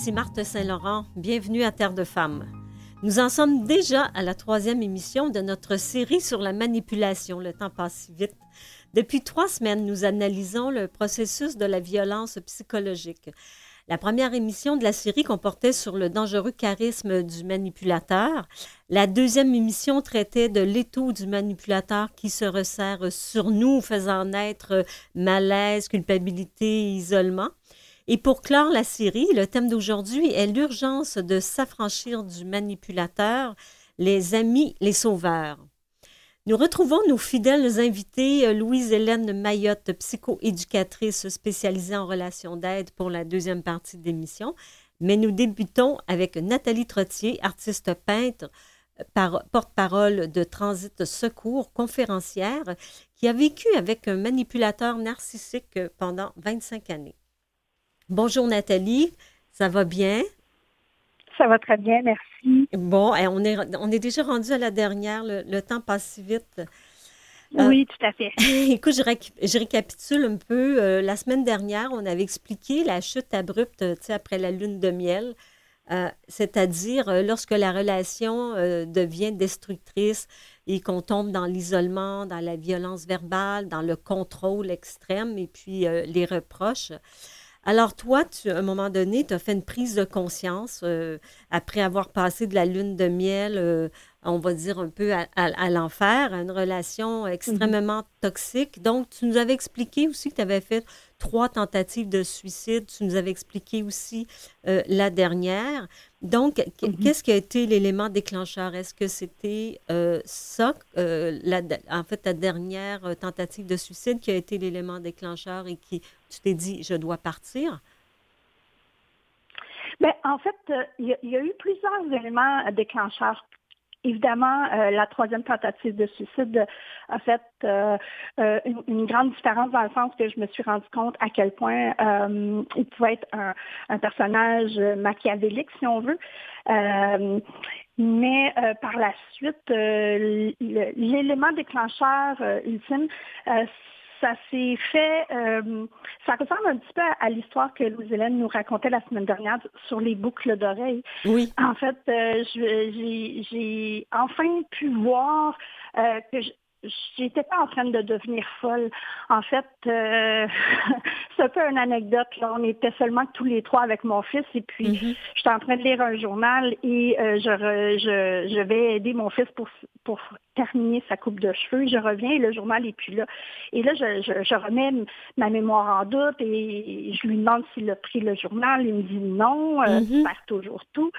ici Marthe Saint-Laurent. Bienvenue à Terre de Femmes. Nous en sommes déjà à la troisième émission de notre série sur la manipulation. Le temps passe si vite. Depuis trois semaines, nous analysons le processus de la violence psychologique. La première émission de la série comportait sur le dangereux charisme du manipulateur. La deuxième émission traitait de l'étau du manipulateur qui se resserre sur nous, faisant naître malaise, culpabilité, isolement. Et pour clore la série, le thème d'aujourd'hui est l'urgence de s'affranchir du manipulateur, les amis, les sauveurs. Nous retrouvons nos fidèles invités, euh, Louise-Hélène Mayotte, psychoéducatrice spécialisée en relations d'aide pour la deuxième partie de l'émission. Mais nous débutons avec Nathalie Trottier, artiste peintre, euh, porte-parole de Transit Secours, conférencière, qui a vécu avec un manipulateur narcissique pendant 25 années. Bonjour Nathalie, ça va bien? Ça va très bien, merci. Bon, on est, on est déjà rendu à la dernière, le, temps passe si vite. Euh, oui, tout à fait. écoute, je, récapitule un peu. Euh, la semaine dernière, on avait expliqué la chute abrupte après la lune de miel, euh, c'est-à-dire lorsque la relation devient destructrice et qu'on tombe dans l'isolement, dans la violence verbale, dans le contrôle extrême et puis les reproches. Alors, toi, tu, à un moment donné, tu as fait une prise de conscience euh, après avoir passé de la lune de miel, euh, on va dire un peu à, l'enfer, à une relation extrêmement toxique. Donc, tu nous avais expliqué aussi que tu avais fait trois tentatives de suicide. Tu nous avais expliqué aussi euh, la dernière. Donc, mm-hmm. qu'est-ce qui a été l'élément déclencheur? Est-ce que c'était ça, en fait, ta dernière tentative de suicide qui a été l'élément déclencheur et qui tu t'es dit, je dois partir? Bien, en fait, euh, il y, a eu plusieurs éléments déclencheurs. Évidemment, euh, la troisième tentative de suicide a fait euh, une, grande différence dans le sens que je me suis rendu compte à quel point il pouvait être un, personnage machiavélique, si on veut. mais par la suite, l'élément déclencheur ultime, ça s'est fait, euh, ça ressemble un petit peu à, l'histoire que Louise-Hélène nous racontait la semaine dernière sur les boucles d'oreilles. Oui. En fait, euh, j'ai enfin pu voir euh, que j'étais pas en train de devenir folle. En fait, euh, c'est un peu une anecdote. Là. On était seulement tous les trois avec mon fils et puis mm-hmm. j'étais en train de lire un journal et euh, je, je, je, vais aider mon fils pour, pour terminer sa coupe de cheveux. Je reviens et le journal est plus là. Et là, je, je, remets ma mémoire en doute et je lui demande s'il a pris le journal. Il me dit non, euh, mm toujours tout.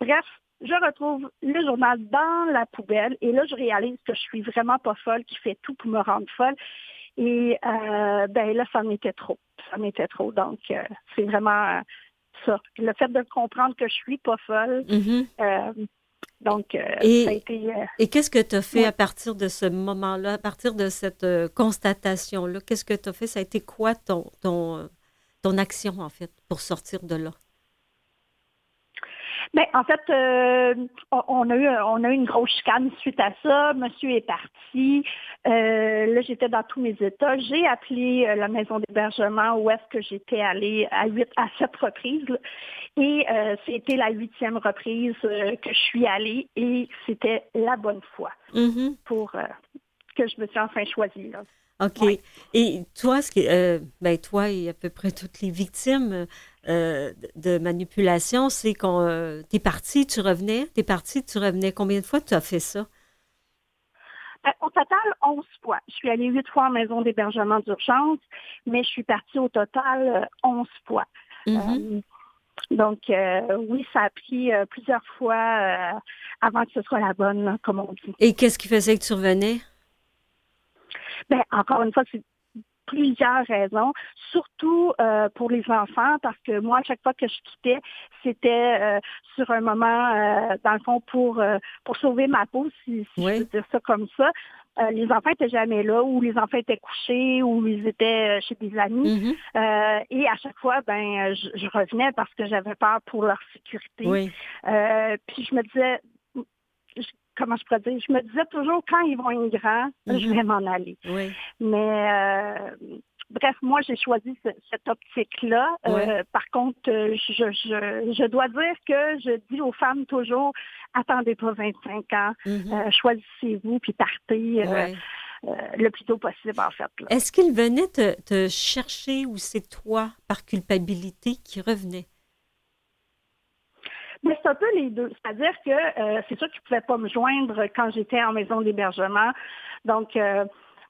Bref, je retrouve le journal dans la poubelle et là, je réalise que je suis vraiment pas folle, qui fait tout pour me rendre folle. Et euh, ben là, ça m'était trop. Ça m'était trop. Donc, euh, c'est vraiment euh, ça. Le fait de comprendre que je suis pas folle. Mm-hmm. donc, et, ça a été. et qu'est-ce que tu as fait à partir de ce moment-là, à partir de cette constatation-là? Qu'est-ce que tu as fait? Ça a été quoi ton, ton, ton action, en fait, pour sortir de là? Ben, en fait, euh, on, a eu, on a eu une grosse chicane suite à ça. Monsieur est parti. Euh, là, j'étais dans tous mes états. J'ai appelé euh, la maison d'hébergement où est-ce que j'étais allée à huit, à sept reprises. Et c'était la huitième reprise que je suis allée et c'était la bonne fois mm-hmm. pour que je me suis enfin choisie. Là. OK. Et toi, ce qui, ben, toi et à peu près toutes les victimes, euh, de manipulation, c'est qu'on euh, t'es parti, tu revenais, t'es parti, tu revenais. Combien de fois tu as fait ça? Euh, au total, 11 fois. Je suis allée huit fois en maison d'hébergement d'urgence, mais je suis partie au total 11 fois. Mm-hmm. donc, oui, ça a pris plusieurs fois avant que ce soit la bonne, comme on dit. Et qu'est-ce qui faisait que tu revenais? Ben, encore une fois, c'est plusieurs raisons, surtout euh, pour les enfants, parce que moi, à chaque fois que je quittais, c'était euh, sur un moment, euh, dans le fond, pour, pour sauver ma peau, si, je peux dire ça comme ça. les enfants étaient jamais là, ou les enfants étaient couchés, ou ils étaient chez des amis. Mm-hmm. et à chaque fois, ben, je, revenais parce que j'avais peur pour leur sécurité. puis je me disais, comment je pourrais dire, je me disais toujours, quand ils vont être grands, je mhm. vais m'en aller. Mais euh, bref, moi, j'ai choisi cette optique-là. Euh, par contre, je, je, je, dois dire que je dis aux femmes toujours, attendez pas 25 ans, mm-hmm. choisissez-vous, puis partez. le plus tôt possible, en fait. Est-ce qu'il venait te, te chercher ou c'est toi, par culpabilité, qui revenait? Mais c'est un peu les deux. C'est-à-dire que euh, c'est sûr qu'ils ne pouvaient pas me joindre quand j'étais en maison d'hébergement. Donc, euh,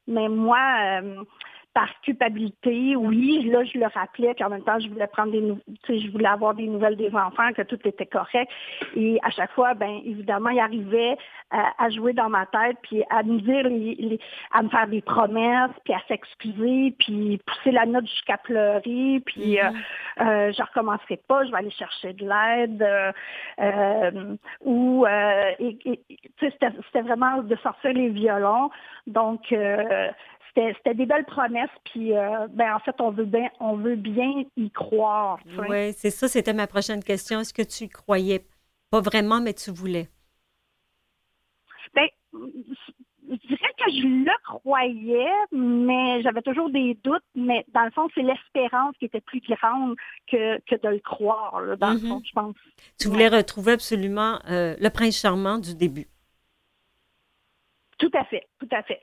mais moi, euh, par culpabilité, oui, là, je le rappelais, puis en même temps, je voulais prendre des je voulais avoir des nouvelles des enfants, que tout était correct. Et à chaque fois, ben évidemment, il arrivait à, jouer dans ma tête, puis à me dire les, à me faire des promesses, puis à s'excuser, puis pousser la note jusqu'à pleurer, puis mm-hmm. euh, euh, je recommencerai pas, je vais aller chercher de l'aide. Euh, ou c'était vraiment de sortir les violons. Donc c'était des belles promesses, puis euh, ben, en fait, on veut bien, on veut bien y croire. Oui, c'est ça, c'était ma prochaine question. Est-ce que tu y croyais? Pas vraiment, mais tu voulais? Ben, je dirais que je le croyais, mais j'avais toujours des doutes, mais dans le fond, c'est l'espérance qui était plus grande que, que de le croire, dans le mm-hmm. fond, je pense. Tu voulais retrouver absolument euh, le prince charmant du début. Tout à fait, tout à fait.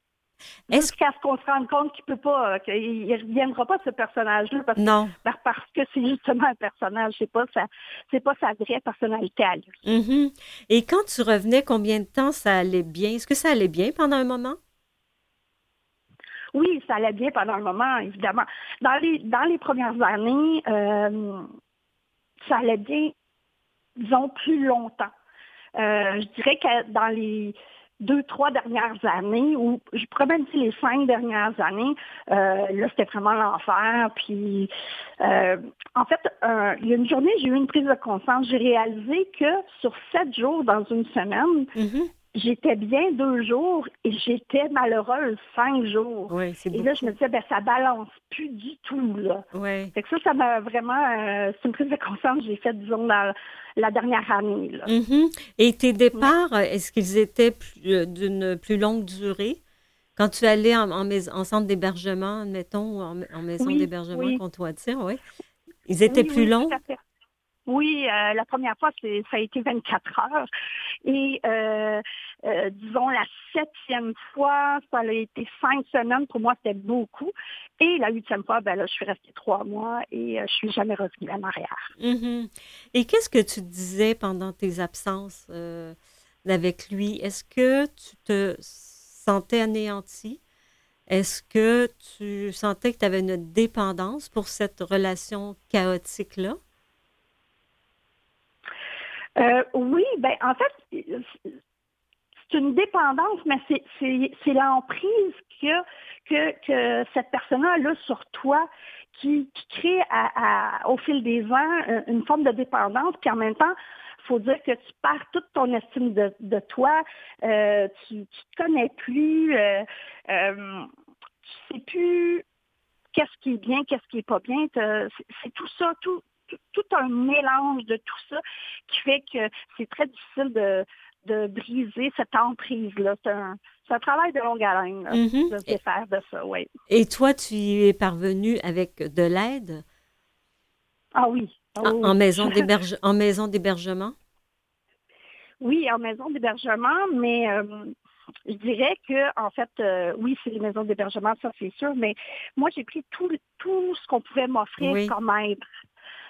Jusqu'à ce qu'on se rende compte qu'il peut pas, euh, qu'il ne reviendra pas de ce personnage-là parce, non. parce que c'est justement un personnage, c'est pas sa, c'est pas sa vraie personnalité à lui. Mm-hmm. Et quand tu revenais, combien de temps ça allait bien? Est-ce que ça allait bien pendant un moment? Oui, ça allait bien pendant un moment, évidemment. Dans les dans les premières années, euh, ça allait bien, disons plus longtemps. Euh, je dirais que dans les deux, trois dernières années, ou je pourrais même dire les cinq dernières années, euh, là, c'était vraiment l'enfer. Puis, euh, en fait, euh, il y a une journée, j'ai eu une prise de conscience. J'ai réalisé que sur sept jours dans une semaine, mm-hmm. J'étais bien deux jours et j'étais malheureuse cinq jours. et là, je me disais, ben, ça balance plus du tout, là. Fait que ça, ça m'a vraiment, c'est une prise de conscience que j'ai faite, disons, dans la dernière année. Mm-hmm. Et tes départs, est-ce qu'ils étaient euh, d'une plus longue durée? Quand tu allais en, en, centre d'hébergement, mettons, en, en maison d'hébergement oui. qu'on doit dire, oui. Ils étaient plus longs? Oui, euh, la première fois, ça a été 24 heures. Et euh, euh, disons, la septième fois, ça a été cinq semaines. Pour moi, c'était beaucoup. Et la huitième fois, ben là, je suis restée trois mois et je suis jamais revenue en arrière. Mm-hmm. Et qu'est-ce que tu disais pendant tes absences avec lui? Est-ce que tu te sentais anéanti? Est-ce que tu sentais que tu avais une dépendance pour cette relation chaotique-là? Euh, oui, ben en fait, c'est une dépendance, mais c'est l'emprise que, que, cette personne-là a sur toi qui, crée au fil des ans euh, une forme de dépendance, puis en même temps, il faut dire que tu perds toute ton estime de, de toi, euh, tu ne te connais plus, euh, euh, tu sais plus qu'est-ce qui est bien, qu'est-ce qui est pas bien. C'est tout ça, tout, tout, un mélange de tout ça qui fait que c'est très difficile de, de briser cette emprise-là. C'est un, un, travail de longue haleine mm-hmm. de se défaire de ça, oui. Et toi, tu y es parvenu avec de l'aide? Ah oui. En, maison en maison d'hébergement? Oui, en maison d'hébergement, mais euh, je dirais que, en fait, euh, oui, c'est les maisons d'hébergement, ça c'est sûr, mais moi, j'ai pris tout, tout ce qu'on pouvait m'offrir comme aide.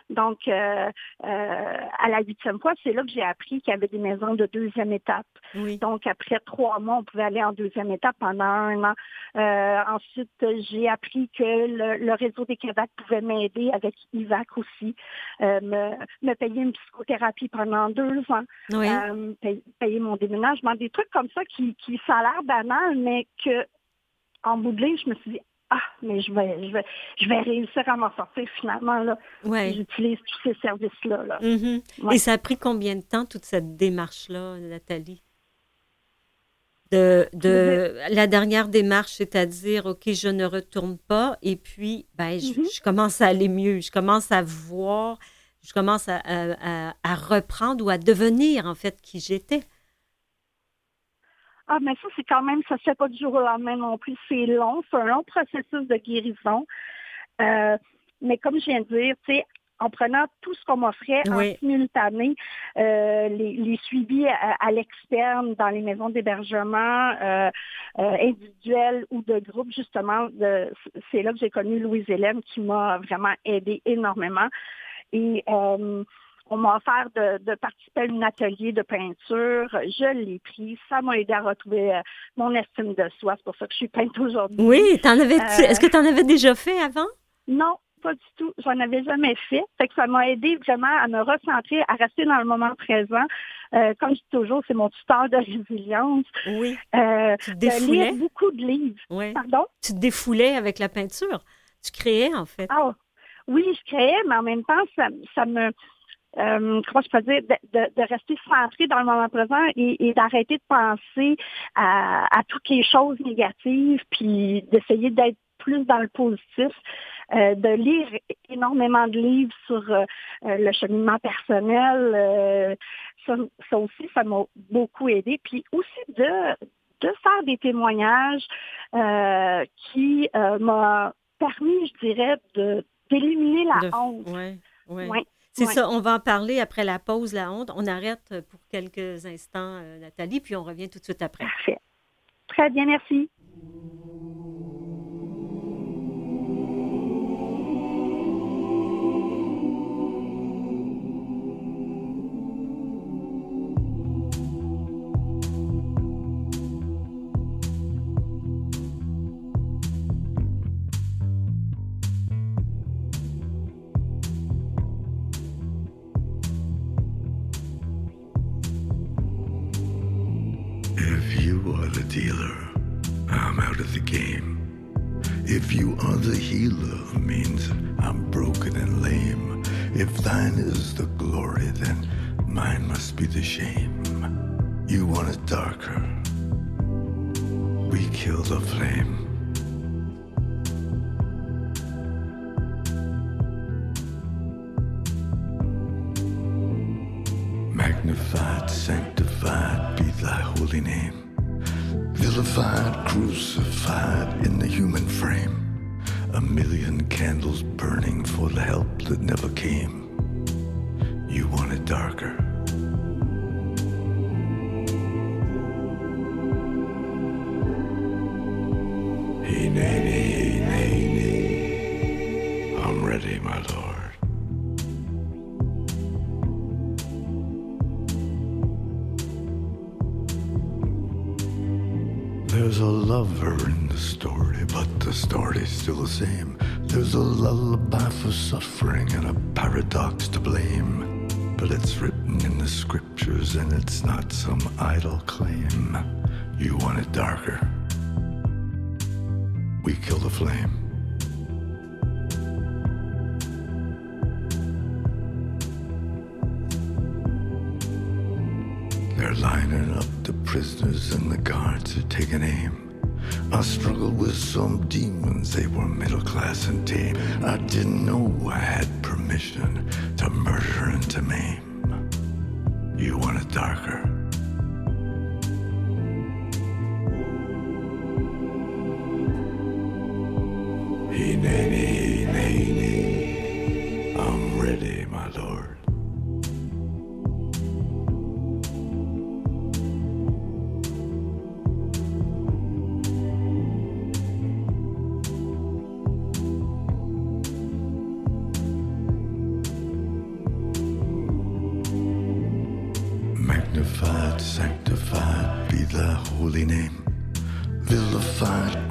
Donc, euh, euh, à la huitième fois, c'est là que j'ai appris qu'il y avait des maisons de deuxième étape. Donc, après trois mois, on pouvait aller en deuxième étape pendant un an. Euh, ensuite, j'ai appris que le, réseau des Québec pouvait m'aider avec IVAC aussi, me, me, payer une psychothérapie pendant deux ans, payer, mon déménagement, des trucs comme ça qui, qui ça a l'air banal, mais que en bout de ligne, je me suis dit, ah, mais je vais, je vais, je vais réussir à m'en sortir finalement. Là, J'utilise tous ces services-là. Là. Mm-hmm. Et ça a pris combien de temps, toute cette démarche-là, Nathalie? De, de la dernière démarche, c'est-à-dire, OK, je ne retourne pas, et puis, ben, je, mm-hmm. commence à aller mieux, je commence à voir, je commence à, à, à reprendre ou à devenir, en fait, qui j'étais. Ah, mais ça, c'est quand même, ça se fait pas du jour au lendemain non plus. C'est long, c'est un long processus de guérison. Euh, mais comme je viens de dire, tu sais, en prenant tout ce qu'on m'offrait en simultané, euh, les, suivis à, l'externe dans les maisons d'hébergement euh, individuelles ou de groupe, justement, c'est là que j'ai connu Louise-Hélène qui m'a vraiment aidé énormément. Et on m'a offert de, participer à un atelier de peinture. Je l'ai pris. Ça m'a aidé à retrouver euh, mon estime de soi. C'est pour ça que je suis peinte aujourd'hui. Oui, avais euh, est-ce que tu en avais déjà fait avant? Non, pas du tout. J'en avais jamais fait. Fait que ça m'a aidé vraiment à me recentrer, à rester dans le moment présent. Euh, comme je dis toujours, c'est mon tuteur de résilience. Oui. tu te défoulais? beaucoup de livres. Oui. Pardon? Tu te défoulais avec la peinture? Tu créais, en fait? Ah, oui, je créais, mais en même temps, ça me euh, comment je peux dire, de, rester centré dans le moment présent et, d'arrêter de penser à, toutes les choses négatives, puis d'essayer d'être plus dans le positif, euh, de lire énormément de livres sur euh, le cheminement personnel. Ça, aussi, ça m'a beaucoup aidé. Puis aussi de, de faire des témoignages qui m'a permis, je dirais, de d'éliminer la honte. Ouais, c'est ça, on va en parler après la pause, la honte. On arrête pour quelques instants, euh, Nathalie, puis on revient tout de suite après. Parfait. Très bien, merci. thine is the glory, then mine must be the shame. You want it darker. We kill the flame. Magnified, sanctified be thy holy name. Vilified, crucified in the human frame. A million candles burning for the help that never came. It's not some idle claim. You want it darker. We kill the flame. They're lining up the prisoners and the guards are taking aim. I struggled with some demons, they were middle class and tame. I didn't know I had permission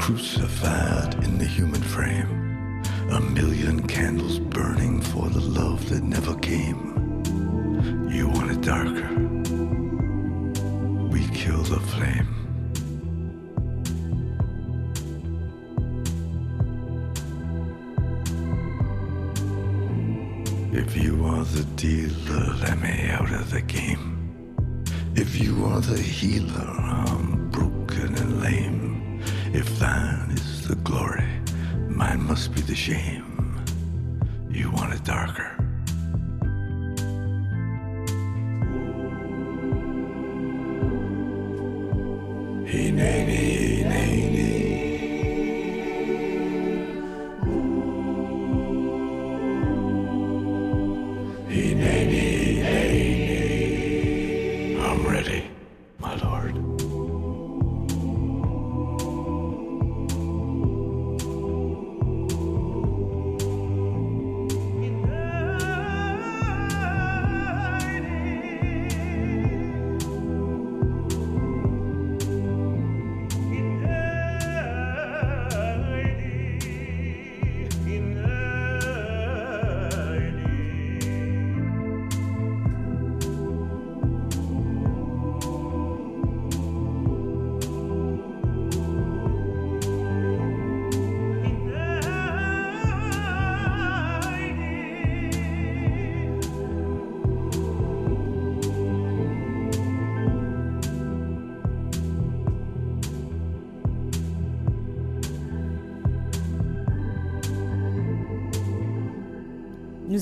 crucified in the human frame. A million candles burning for the love that never came. You want it darker? We kill the flame. If you are the dealer, let me out of the game. If you are the healer,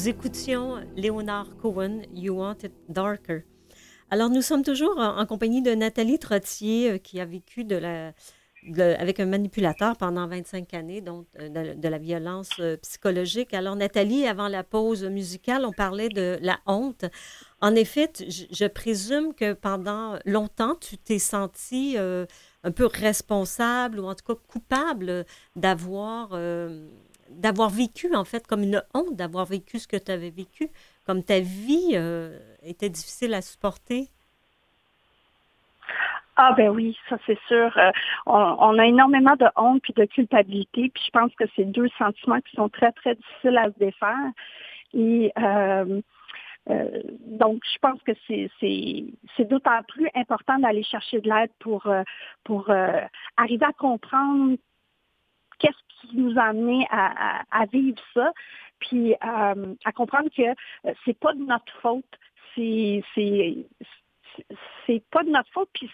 Nous écoutions Léonard Cohen, You Want It Darker. Alors, nous sommes toujours en, compagnie de Nathalie Trottier, euh, qui a vécu avec un manipulateur pendant 25 années, donc euh, de, la violence euh, psychologique. Alors, Nathalie, avant la pause musicale, on parlait de la honte. En effet, je, présume que pendant longtemps, tu t'es senti un peu responsable ou en tout cas coupable d'avoir d'avoir vécu, en fait, comme une honte d'avoir vécu ce que tu avais vécu, comme ta vie euh, était difficile à supporter? Ah ben oui, ça c'est sûr. Euh, on, a énormément de honte puis de culpabilité, puis je pense que c'est deux sentiments qui sont très très difficiles à se défaire. Et euh, donc, je pense que c'est d'autant plus important d'aller chercher de l'aide pour arriver à comprendre qu'est-ce qui nous a amené à, vivre ça, puis euh, à comprendre que euh, c'est pas de notre faute, c'est c'est pas de notre faute, puis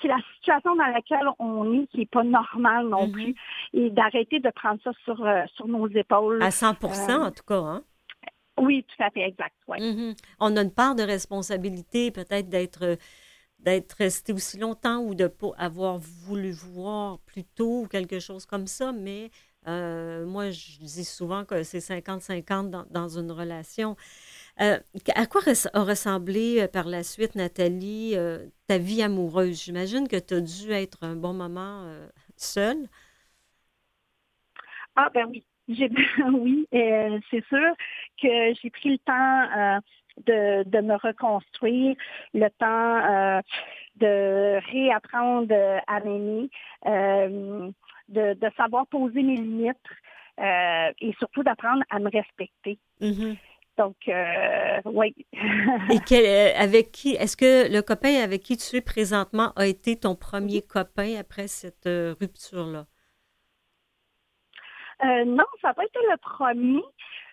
c'est la situation dans laquelle on est qui n'est pas normale non mm-hmm. plus, et d'arrêter de prendre ça sur, euh, sur nos épaules. À 100% en tout cas, hein? Oui, tout à fait, exact. Mm-hmm. On a une part de responsabilité, peut-être d'être d'être resté aussi longtemps ou de pas avoir voulu voir plus tôt ou quelque chose comme ça, mais euh, moi, je dis souvent que c'est 50-50 dans, une relation. Euh, à quoi a ressemblé euh, par la suite, Nathalie, ta vie amoureuse? J'imagine que tu as dû être un bon moment seule. Ah ben oui, oui, c'est sûr que j'ai pris le temps de, me reconstruire, le temps euh, de réapprendre à m'aimer, euh, de, savoir poser mes limites euh, et surtout d'apprendre à me respecter. Mm-hmm. Donc, oui. et avec qui, est-ce que le copain avec qui tu es présentement a été ton premier copain après cette rupture-là? non, ça n'a pas été le premier.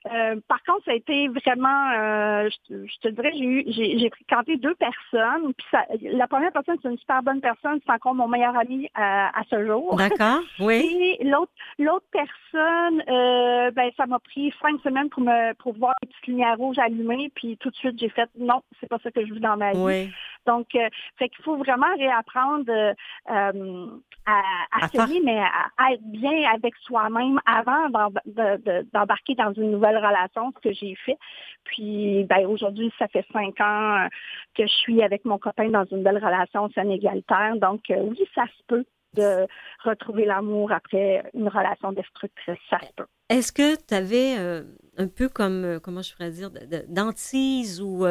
Euh, par contre, ça a été vraiment, euh, je, te dirais, j'ai fréquenté deux personnes. Puis la première personne, c'est une super bonne personne, c'est encore mon meilleur ami euh, à, ce jour. D'accord, oui. Et l'autre personne, ben ça m'a pris cinq semaines pour me pour voir les petites lumières rouges allumées, puis tout de suite j'ai fait non, c'est pas ça que je veux dans ma vie. Oui. Donc, fait qu'il faut vraiment réapprendre à, à, s'aimer, mais à, être bien avec soi-même avant d'embarquer dans une nouvelle relation, ce que j'ai fait. Puis ben, aujourd'hui, ça fait cinq ans que je suis avec mon copain dans une belle relation saine égalitaire. Donc euh, oui, ça se peut de retrouver l'amour après une relation destructrice. Ça se peut. Est-ce que tu avais euh, un peu comme, euh, comment je pourrais dire, d'antise ou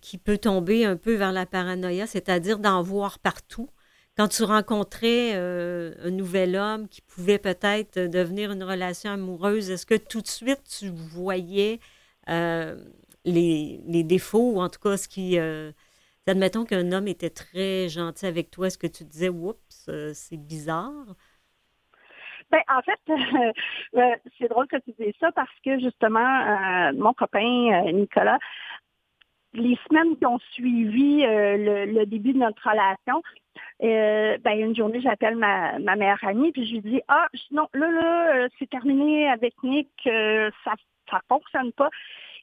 qui peut tomber un peu vers la paranoïa, c'est-à-dire d'en voir partout? Quand tu rencontrais euh, un nouvel homme qui pouvait peut-être devenir une relation amoureuse, est-ce que tout de suite tu voyais euh, les, défauts ou en tout cas ce qui. Euh, admettons qu'un homme était très gentil avec toi, est-ce que tu disais, oups, c'est bizarre? Ben, en fait, c'est drôle que tu dises ça parce que justement, mon copain Nicolas, les semaines qui ont suivi le, début de notre relation, euh, ben, une journée, j'appelle ma, ma meilleure amie, puis je lui dis Ah, non, là, là, euh, c'est terminé avec Nick, euh, ça ça fonctionne pas.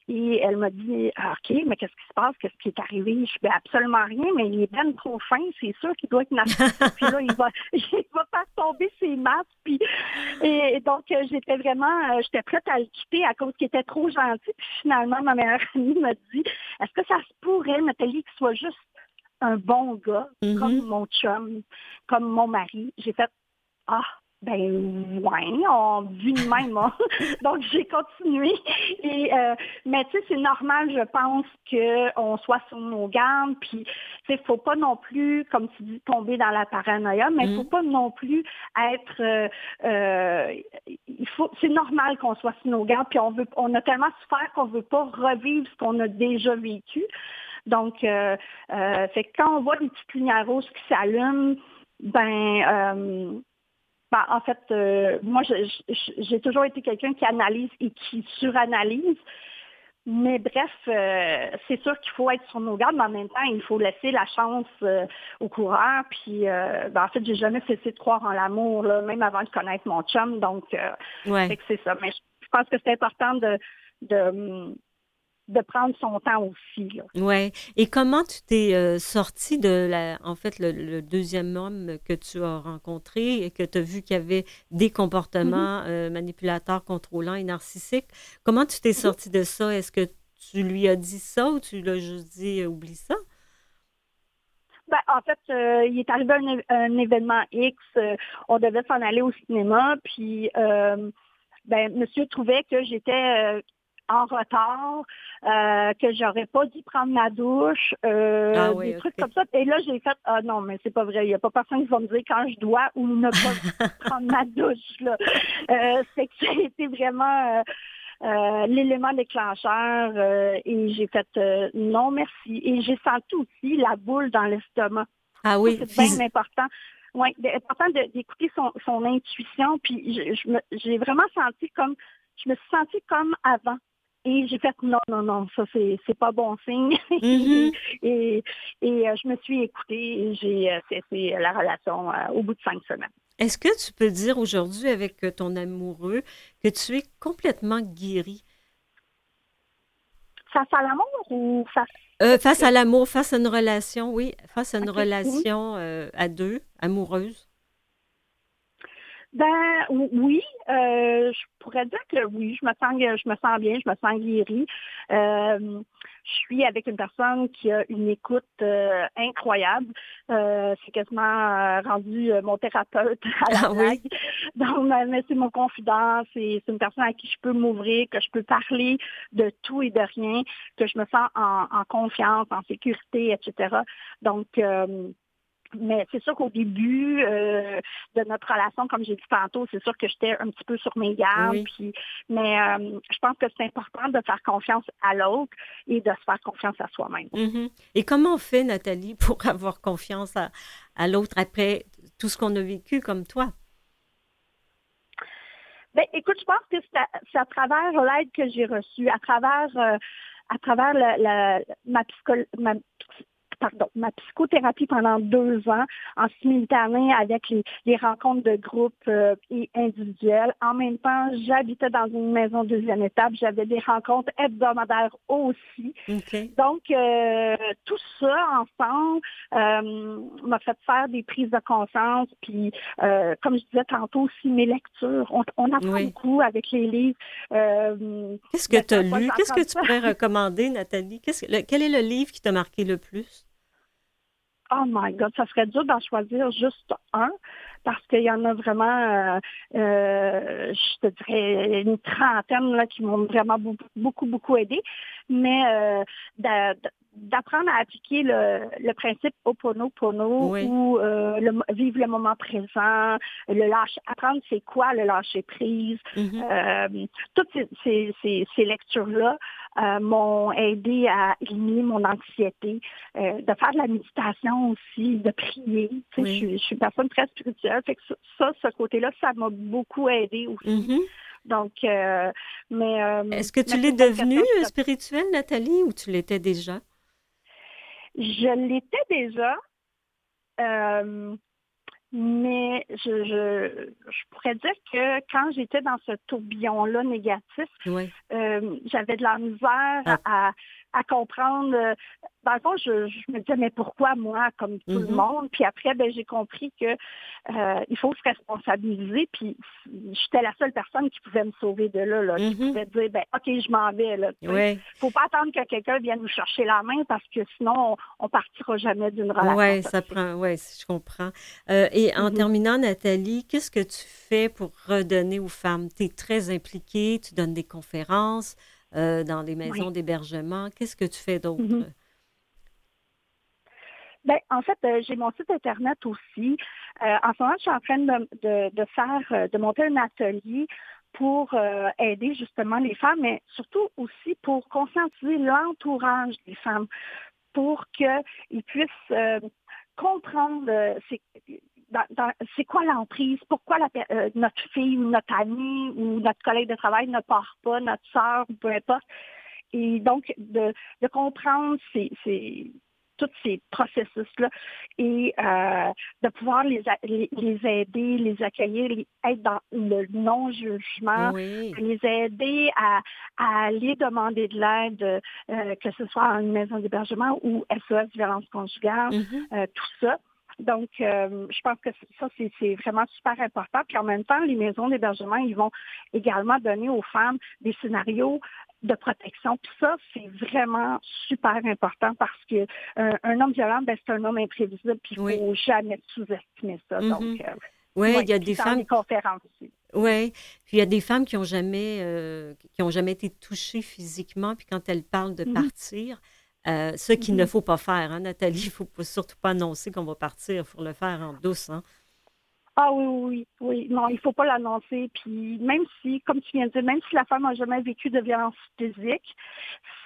Et elle m'a dit, ah, OK, mais qu'est-ce qui se passe? Qu'est-ce qui est arrivé? Je dis, absolument rien, mais il est bien trop fin, c'est sûr qu'il doit être narcissique. puis là, il va, il va faire tomber ses masques. Puis, et, donc, euh, j'étais vraiment, euh, j'étais prête à le quitter à cause qu'il était trop gentil. Puis finalement, ma meilleure amie m'a dit, est-ce que ça se pourrait, Nathalie, qu'il soit juste un bon gars, mm-hmm. comme mon chum, comme mon mari? J'ai fait, ah, ben ouais, on vu de même. Hein. Donc j'ai continué. Et euh, mais tu sais, c'est normal, je pense, qu'on soit sur nos gardes. Puis tu sais, faut pas non plus, comme tu dis, tomber dans la paranoïa, mais il faut mm. pas non plus être. Euh, euh, il faut, c'est normal qu'on soit sur nos gardes. Puis on veut, on a tellement souffert qu'on veut pas revivre ce qu'on a déjà vécu. Donc, fait quand on voit des petites lumières roses qui s'allument, ben ben, en fait, euh, moi, j'ai toujours été quelqu'un qui analyse et qui suranalyse. Mais bref, euh, c'est sûr qu'il faut être sur nos gardes, mais en même temps, il faut laisser la chance euh, au coureur. Puis, ben, en fait, j'ai jamais cessé de croire en l'amour, même avant de connaître mon chum. Donc, c'est ça. Mais je pense que c'est important de, de de prendre son temps aussi. Oui. Et comment tu t'es euh, sorti de la, en fait, le, deuxième homme que tu as rencontré et que tu as vu qu'il y avait des comportements mm-hmm. euh, manipulateurs, contrôlants et narcissiques? Comment tu t'es sorti de ça? Est-ce que tu lui as dit ça ou tu l'as juste dit euh, oublie ça? Ben, en fait, il est arrivé un, événement X, on devait s'en aller au cinéma, puis ben, monsieur trouvait que j'étais en retard, euh, que j'aurais pas dû prendre ma douche, euh, ah des trucs comme ça. Et là, j'ai fait Ah non, mais c'est pas vrai, il n'y a pas personne qui va me dire quand je dois ou ne pas prendre ma douche. Là. Euh, c'est que été vraiment euh, l'élément déclencheur et j'ai fait non merci. Et j'ai senti aussi la boule dans l'estomac. Ah oui. C'est bien important. Oui, important d'écouter son, son, intuition. Puis j'ai vraiment senti comme je me suis sentie comme avant. Et j'ai fait non, non, non, ça c'est, c'est pas bon signe. Mm-hmm. et, et euh, je me suis écoutée et j'ai euh, cessé la relation euh, au bout de cinq semaines. Est-ce que tu peux dire aujourd'hui avec ton amoureux que tu es complètement guérie? Face à l'amour ou face... face à l'amour, face à une relation, oui, face à une relation à deux, amoureuse? Ben oui, euh, je pourrais dire que oui, je me sens, je me sens bien, je me sens guérie. Euh, je suis avec une personne qui a une écoute euh, incroyable. c'est quasiment rendu mon thérapeute à la ah, oui? Donc, mais c'est mon confident, c'est une personne à qui je peux m'ouvrir, que je peux parler de tout et de rien, que je me sens en, en confiance, en sécurité, etc. Donc, mais c'est sûr qu'au début euh, de notre relation, comme j'ai dit tantôt, c'est sûr que j'étais un petit peu sur mes gardes. Puis, mais euh, je pense que c'est important de faire confiance à l'autre et de se faire confiance à soi-même. Mm-hmm. Et comment on fait, Nathalie, pour avoir confiance à, à l'autre après tout ce qu'on a vécu comme toi? Ben, écoute, je pense que c'est à, travers l'aide que j'ai reçue, à travers euh, à travers la, ma, ma, pardon, ma psychothérapie pendant deux ans en simultané avec les, rencontres de groupe euh, et individuelles. En même temps, j'habitais dans une maison deuxième étape. J'avais des rencontres hebdomadaires aussi. Donc, euh, tout ça ensemble euh, m'a fait faire des prises de conscience. Puis, comme je disais tantôt aussi, mes lectures. On, apprend beaucoup avec les livres. Qu'est-ce que tu as lu? Qu'est-ce que tu pourrais recommander, Nathalie? quel est le livre qui t'a marqué le plus? Oh my God, ça serait dur d'en choisir juste un parce qu'il y en a vraiment, euh, euh, je te dirais, une trentaine là, qui m'ont vraiment beaucoup, beaucoup aidé. Mais euh, d'apprendre à appliquer le, le principe Oponopono ou le, vivre le moment présent, le lâcher, apprendre c'est quoi le lâcher prise, mm-hmm. toutes ces, ces, ces lectures-là euh, m'ont aidé à éliminer mon anxiété, euh, de faire de la méditation aussi, de prier. Je, suis une personne très spirituelle, fait que ça, ce côté-là, ça m'a beaucoup aidé aussi. Mm-hmm. Donc, euh, mais... Est-ce que tu l'es devenue spirituelle, Nathalie, ou tu l'étais déjà? Je l'étais déjà. mais je, je, je, pourrais dire que quand j'étais dans ce tourbillon-là négatif, euh, j'avais de la misère ah. à, à comprendre. Euh, dans le fond, je, je, me disais, mais pourquoi moi, comme tout le mm-hmm. monde? Puis après, ben, j'ai compris que euh, il faut se responsabiliser. Puis j'étais la seule personne qui pouvait me sauver de là, là qui mm-hmm. pouvait dire, ben, OK, je m'en vais. Il ne faut pas attendre que quelqu'un vienne nous chercher la main parce que sinon, on, ne partira jamais d'une relation. Oui, ça prend, oui, je comprends. Euh, et en mm-hmm. terminant, Nathalie, qu'est-ce que tu fais pour redonner aux femmes? Tu es très impliquée, tu donnes des conférences. Euh, dans les maisons d'hébergement? Qu'est-ce que tu fais d'autre? Mm-hmm. Ben, en fait, euh, j'ai mon site Internet aussi. Euh, en ce moment, je suis en train de, faire, de monter un atelier pour aider justement les femmes, mais surtout aussi pour conscientiser l'entourage des femmes, pour qu'ils puissent comprendre c'est quoi l'emprise, pourquoi euh, notre fille ou notre amie ou notre collègue de travail ne part pas, notre soeur ou peu importe? Et donc, de, comprendre ces, tous ces processus-là et euh, de pouvoir les, les, aider, les accueillir, les, être dans le non-jugement, les aider à, aller demander de l'aide, euh, que ce soit en une maison d'hébergement ou SOS violence conjugale, mm-hmm. tout ça. Donc, euh, je pense que ça, c'est vraiment super important. Puis en même temps, les maisons d'hébergement, ils vont également donner aux femmes des scénarios de protection. Puis ça, c'est vraiment super important parce que euh, un homme violent, ben, c'est un homme imprévisible, puis il ne faut jamais sous-estimer ça. Mm-hmm. Donc, euh, oui, il y a des femmes. conférences Oui, puis il y a des femmes qui n'ont jamais, qui ont jamais été touchées physiquement, puis quand elles parlent de mm-hmm. partir, euh, ce qu'il ne mm-hmm. faut pas faire, hein, Nathalie. Il ne faut surtout pas annoncer qu'on va partir. Il faut le faire en douce. Hein. Ah oui, oui, oui. Non, il ne faut pas l'annoncer. Puis même si, comme tu viens de dire, même si la femme n'a jamais vécu de violence physique,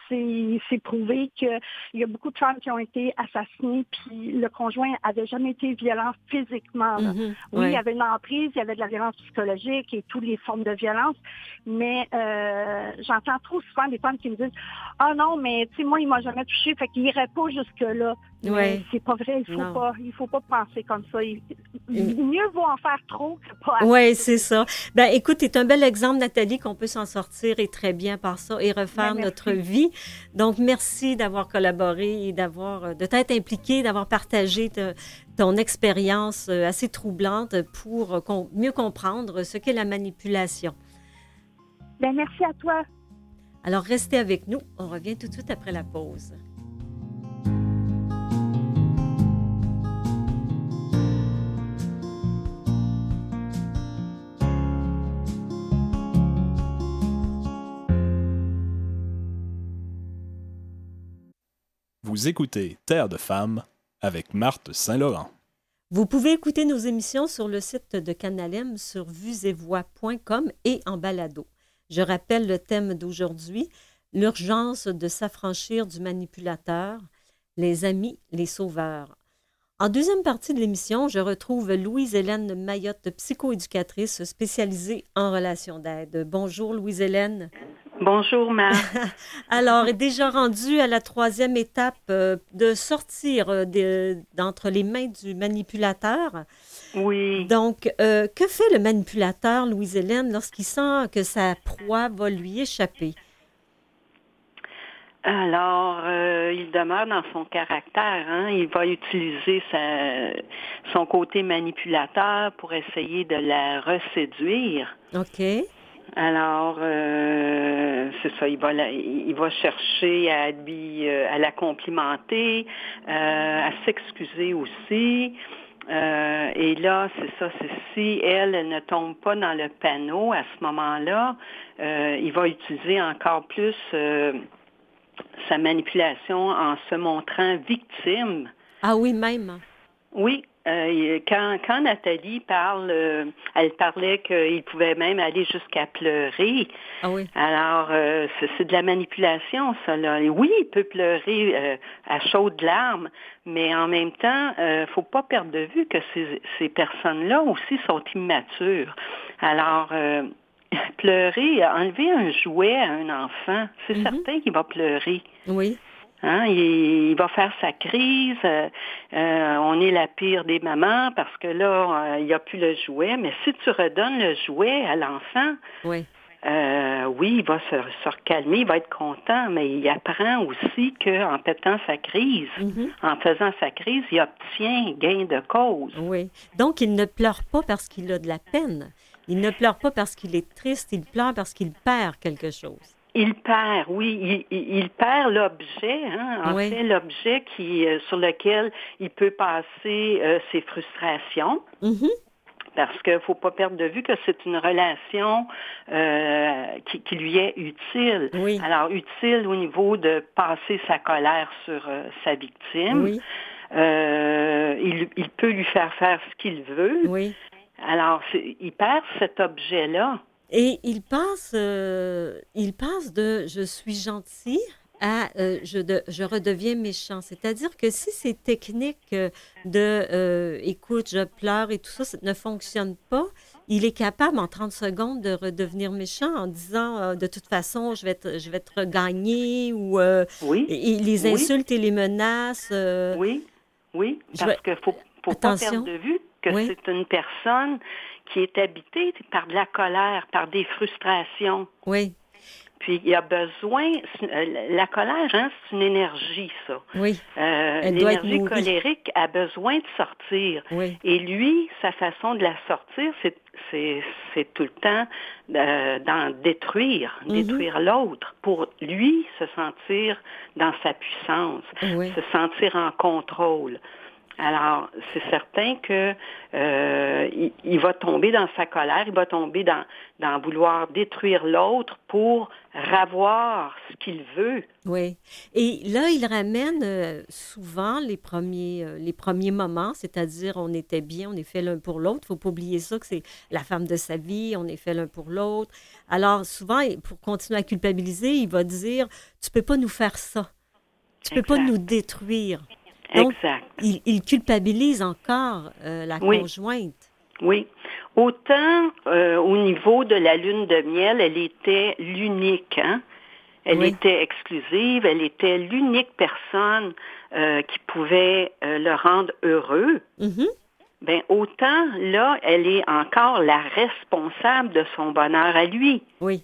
c'est prouvé qu'il y a beaucoup de femmes qui ont été assassinées, puis le conjoint avait jamais été violent physiquement. Mm-hmm. oui, il y avait une emprise, il y avait de la violence psychologique et toutes les formes de violence, mais euh, j'entends trop souvent des femmes qui me disent Ah non, mais tu sais, moi, il m'a jamais touché, fait qu'il irait pas jusque-là. Ouais. C'est pas vrai, il faut pas, il faut pas penser comme ça. mieux vaut en faire trop que pas. Oui, c'est ça. Ben, écoute, c'est un bel exemple, Nathalie, qu'on peut s'en sortir et très bien par ça et refaire ben, notre vie. Donc, merci d'avoir collaboré et d'avoir, euh, de t'être impliqué, d'avoir partagé ton expérience euh, assez troublante pour euh, mieux comprendre ce qu'est la manipulation. Ben, merci à toi. Alors, restez avec nous. On revient tout de suite après la pause. Vous écoutez Terre de femmes avec Marthe Saint-Laurent. Vous pouvez écouter nos émissions sur le site de Canalem sur vuesetvoix.com et en balado. Je rappelle le thème d'aujourd'hui, l'urgence de s'affranchir du manipulateur, les amis, les sauveurs. En deuxième partie de l'émission, je retrouve Louise-Hélène Mayotte, psychoéducatrice spécialisée en relations d'aide. Bonjour Louise-Hélène. Bonjour, Mère. Alors, déjà rendu à la troisième étape euh, de sortir euh, d'entre les mains du manipulateur. Oui. Donc, euh, que fait le manipulateur, Louise-Hélène, lorsqu'il sent que sa proie va lui échapper? Alors, il demeure dans son caractère. Hein. Il va utiliser son côté manipulateur pour essayer de la reséduire. OK. Alors, euh, c'est ça, il va, il va chercher à, lui, euh, à la complimenter, euh, à s'excuser aussi. et là, c'est ça, c'est si elle, elle, ne tombe pas dans le panneau à ce moment-là, il va utiliser encore plus sa manipulation en se montrant victime. Ah oui, même. Oui, euh, quand, quand Nathalie parle, euh, elle parlait qu'il pouvait même aller jusqu'à pleurer. Ah oui. Alors, euh, c'est de la manipulation, ça. Là. oui, il peut pleurer à chaudes larmes, mais en même temps, il faut pas perdre de vue que ces, ces personnes-là aussi sont immatures. Alors, pleurer, enlever un jouet à un enfant, c'est mm-hmm. certain qu'il va pleurer. Oui. Hein, il, va faire sa crise. Euh, euh, on est la pire des mamans parce que là, euh, il n'y a plus le jouet. Mais si tu redonnes le jouet à l'enfant, oui. oui, il va se, se recalmer, il va être content, mais il apprend aussi qu'en pétant sa crise, Mhm. en faisant sa crise, il obtient gain de cause. Oui. Donc, il ne pleure pas parce qu'il a de la peine. Il ne pleure pas parce qu'il est triste, il pleure parce qu'il perd quelque chose. Il perd, oui, il, perd l'objet, hein, en Oui. fait, l'objet qui euh, sur lequel il peut passer euh, ses frustrations. Mhm. Parce qu'il ne faut pas perdre de vue que c'est une relation euh, qui, qui lui est utile. Oui. Alors, utile au niveau de passer sa colère sur sa victime. Oui, il, il peut lui faire faire ce qu'il veut. oui. Alors, il perd cet objet-là. Et il passe, euh, il passe de je suis gentil à euh, je, de- je redeviens méchant. C'est-à-dire que si ces techniques de euh, écoute, je pleure et tout ça, ça ne fonctionne pas, il est capable en 30 secondes de redevenir méchant en disant euh, de toute façon, je vais te, je vais te regagner ou Oui. et- et les Oui. insultes et les menaces. Oui, oui, parce qu'il faut, faut pas perdre de vue que Oui. c'est une personne qui est habitée par de la colère, par des frustrations. Oui, Puis il y a besoin, euh, la colère, hein, c'est une énergie, ça. oui, Euh, L'énergie colérique a besoin de sortir. oui. Et lui, sa façon de la sortir, c'est tout le temps euh, d'en détruire, Mhm. détruire l'autre, pour lui se sentir dans sa puissance, Oui. se sentir en contrôle. Alors, c'est certain que euh, il, il va tomber dans sa colère, il va tomber dans, dans vouloir détruire l'autre pour ravoir ce qu'il veut. Oui. Et là, il ramène euh, souvent les premiers, euh, les premiers moments, c'est-à-dire on était bien, on est fait l'un pour l'autre. Il ne faut pas oublier ça, que c'est la femme de sa vie, on est fait l'un pour l'autre. Alors, souvent, pour continuer à culpabiliser, il va dire Tu peux pas nous faire ça. Tu peux pas nous détruire. Donc, exact. il, il culpabilise encore euh, la Oui. conjointe. Oui. Autant euh, au niveau de la lune de miel, elle était l'unique. Hein? Elle Oui. était exclusive, elle était l'unique personne euh, qui pouvait le rendre heureux. Mhm. Ben autant là, elle est encore la responsable de son bonheur à lui. Oui.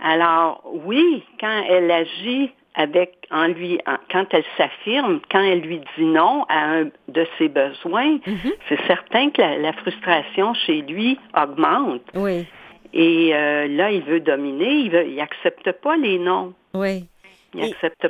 Alors oui, quand elle agit avec en lui, en- quand elle s'affirme, quand elle lui dit non à un de ses besoins, Mhm. c'est certain que la, la frustration chez lui augmente. Oui. Et euh, là, il veut dominer, il veut, il accepte pas les noms. Oui. Il Et- accepte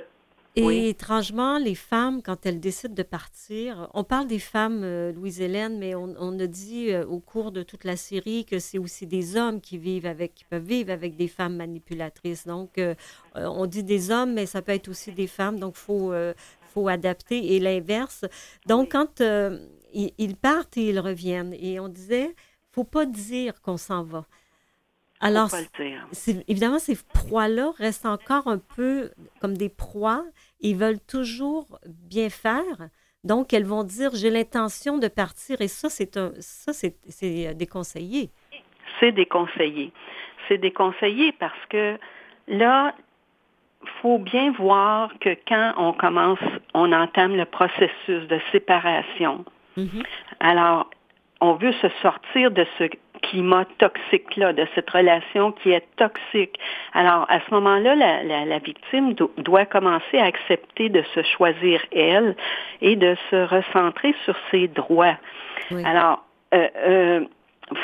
Et Oui. étrangement, les femmes, quand elles décident de partir, on parle des femmes, euh, Louise-Hélène, mais on, on a dit euh, au cours de toute la série que c'est aussi des hommes qui vivent avec, qui peuvent vivre avec des femmes manipulatrices. Donc, euh, euh, on dit des hommes, mais ça peut être aussi des femmes, donc faut, euh, faut adapter. Et l'inverse. Donc, quand euh, ils, ils partent et ils reviennent, et on disait, faut pas dire qu'on s'en va. Alors, faut pas le dire. c'est- évidemment, ces proies-là restent encore un peu comme des proies. Ils veulent toujours bien faire. Donc, elles vont dire j'ai l'intention de partir. Et ça, c'est un, ça, c'est, c'est euh, déconseillé. C'est déconseillé. C'est déconseillé parce que là, faut bien voir que quand on commence, on entame le processus de séparation. Mhm. Alors, on veut se sortir de ce climat toxique-là, de cette relation qui est toxique. Alors, à ce moment-là, la, la- la victime do- doit commencer à accepter de se choisir elle et de se recentrer sur ses droits. Oui. Alors, euh, euh,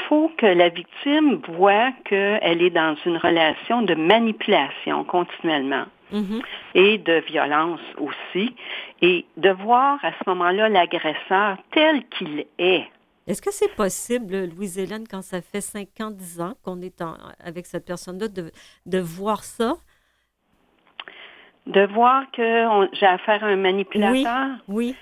faut que la victime voit qu'elle est dans une relation de manipulation continuellement Mhm. et de violence aussi, et de voir à ce moment-là l'agresseur tel qu'il est. Est-ce que c'est possible, Louise-Hélène, quand ça fait 5 ans, 10 ans qu'on est en- avec cette personne-là, de, de voir ça? De voir que on- j'ai affaire à un manipulateur, Oui.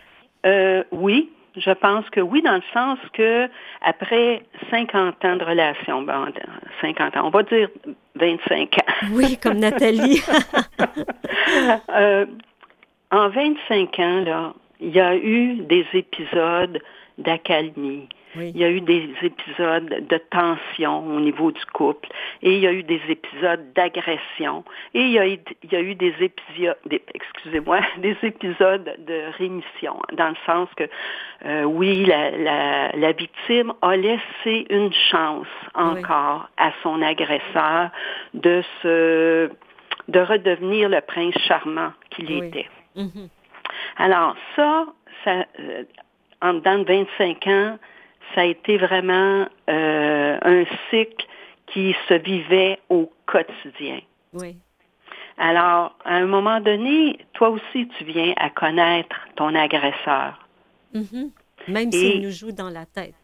euh, oui, je pense que oui, dans le sens que après 50 ans de relation, ben, 50 ans, on va dire 25 ans. Oui, comme Nathalie. Euh, en 25 ans, là, il y a eu des épisodes d'accalmie. Il y a eu des épisodes de tension au niveau du couple et il y a eu des épisodes d'agression et il y a eu, il y a eu des épisodes, excusez-moi, des épisodes de rémission dans le sens que euh, oui, la, la, la, victime a laissé une chance encore à son agresseur de se de redevenir le prince charmant qu'il était. Mm-hmm. Alors ça, ça euh, en dedans de 25 ans, ça a été vraiment euh, un cycle qui se vivait au quotidien. Oui. Alors, à un moment donné, toi aussi, tu viens à connaître ton agresseur. Mm-hmm. Même s'il nous joue dans la tête.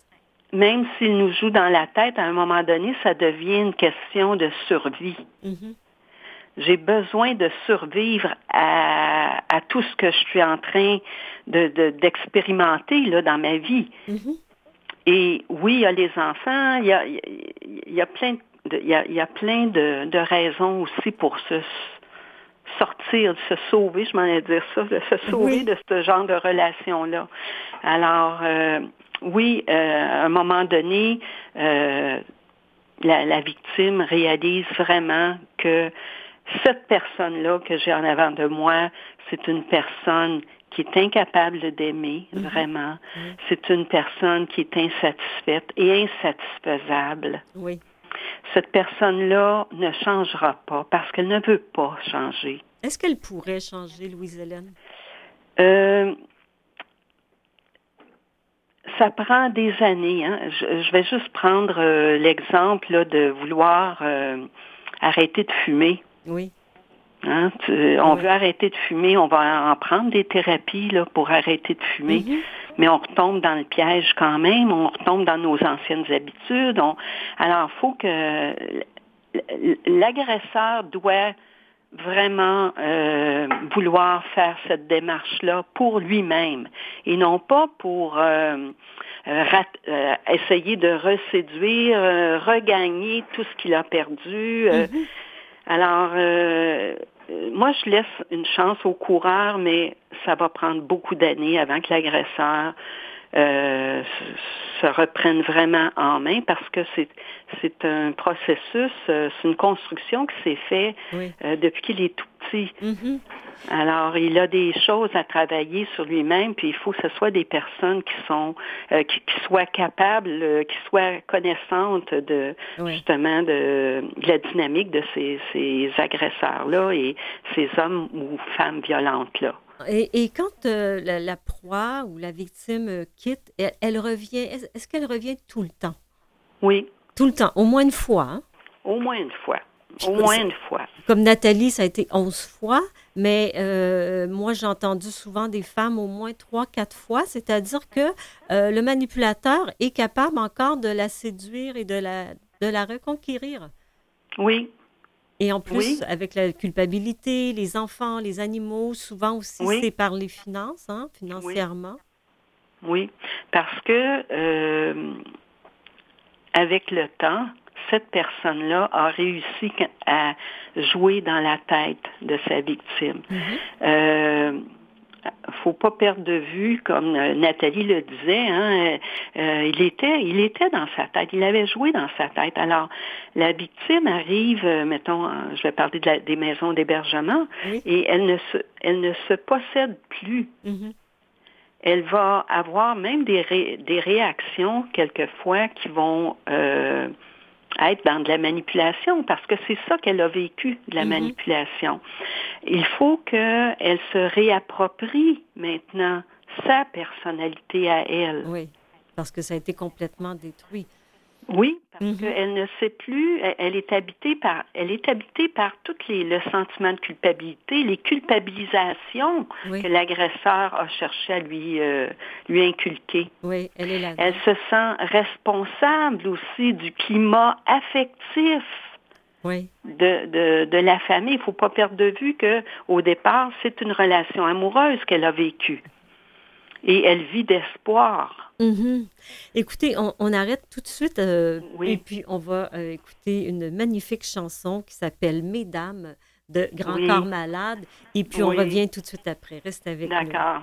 Même s'il nous joue dans la tête, à un moment donné, ça devient une question de survie. Mm-hmm. J'ai besoin de survivre à, à, tout ce que je suis en train de, d'expérimenter là, dans ma vie. Mm-hmm. Et oui, il y a les enfants, il y a, il y a plein de, il y a, il y a plein de, de raisons aussi pour se sortir, de se sauver, je m'en ai dire ça, de se sauver de ce genre de relation-là. Alors, euh, oui, euh, à un moment donné, euh, la, la, victime réalise vraiment que cette personne-là que j'ai en avant de moi, c'est une personne qui est incapable d'aimer, mhm. vraiment. C'est une personne qui est insatisfaite et insatisfaisable. Oui. Cette personne-là ne changera pas parce qu'elle ne veut pas changer. Est-ce qu'elle pourrait changer, Louise-Hélène? Euh, ça prend des années. Hein. Je, vais juste prendre euh, l'exemple de vouloir euh, arrêter de fumer. Oui. Hein, on veut arrêter de fumer, on va en prendre des thérapies là, pour arrêter de fumer, mm-hmm. mais on retombe dans le piège quand même, on retombe dans nos anciennes habitudes. Alors, il faut que l'agresseur doit vraiment euh, vouloir faire cette démarche-là pour lui-même et non pas pour euh, euh, essayer de reséduire, regagner tout ce qu'il a perdu. Mm-hmm. Alors, euh, moi, je laisse une chance au coureur, mais ça va prendre beaucoup d'années avant que l'agresseur euh, se reprenne vraiment en main parce que c'est c'est un processus, euh, c'est une construction qui s'est fait depuis qu'il est tout petit. Mm-hmm. Alors, il a des choses à travailler sur lui-même, puis il faut que ce soit des personnes qui sont euh, qui, soient capables, euh, qui soient connaissantes de justement de, la dynamique de ces, ces agresseurs-là et ces hommes ou femmes violentes-là. Et, quand euh, la, proie ou la victime quitte, elle, revient, est-ce qu'elle revient tout le temps? Oui. Tout le temps, au moins une fois. Hein? Au moins une fois. Au moins une fois. Comme Nathalie, ça a été 11 fois, mais euh, moi, j'ai entendu souvent des femmes au moins 3, 4 fois, c'est-à-dire que euh, le manipulateur est capable encore de la séduire et de la, de la reconquérir. Oui. Et en plus, avec la culpabilité, les enfants, les animaux, souvent aussi, c'est par les finances, hein, financièrement. Oui, parce que euh, avec le temps, cette personne-là a réussi à jouer dans la tête de sa victime. mm-hmm. euh, faut pas perdre de vue, comme euh, Nathalie le disait, hein, euh, il était, il était dans sa tête, il avait joué dans sa tête. Alors, la victime arrive, mettons, je vais parler de des maisons d'hébergement, et elle ne se, elle ne se possède plus. Mm-hmm. Elle va avoir même des, des réactions quelquefois qui vont être dans de la manipulation parce que c'est ça qu'elle a vécu, de la mhm. manipulation. Il faut qu'elle se réapproprie maintenant sa personnalité à elle. Oui, parce que ça a été complètement détruit. Oui, parce mhm. qu'elle ne sait plus, elle, est habitée par, elle est habitée par tout les, le sentiment de culpabilité, les culpabilisations que l'agresseur a cherché à lui, euh, lui inculquer. Oui, elle est là. Elle se sent responsable aussi du climat affectif oui. de, de, de la famille. Il ne faut pas perdre de vue que au départ, c'est une relation amoureuse qu'elle a vécue et elle vit d'espoir. Mm-hmm. Écoutez, on, arrête tout de suite euh, et puis on va euh, écouter une magnifique chanson qui s'appelle Mesdames de Grand Corps Malade et puis on revient tout de suite après. Reste avec nous. D'accord.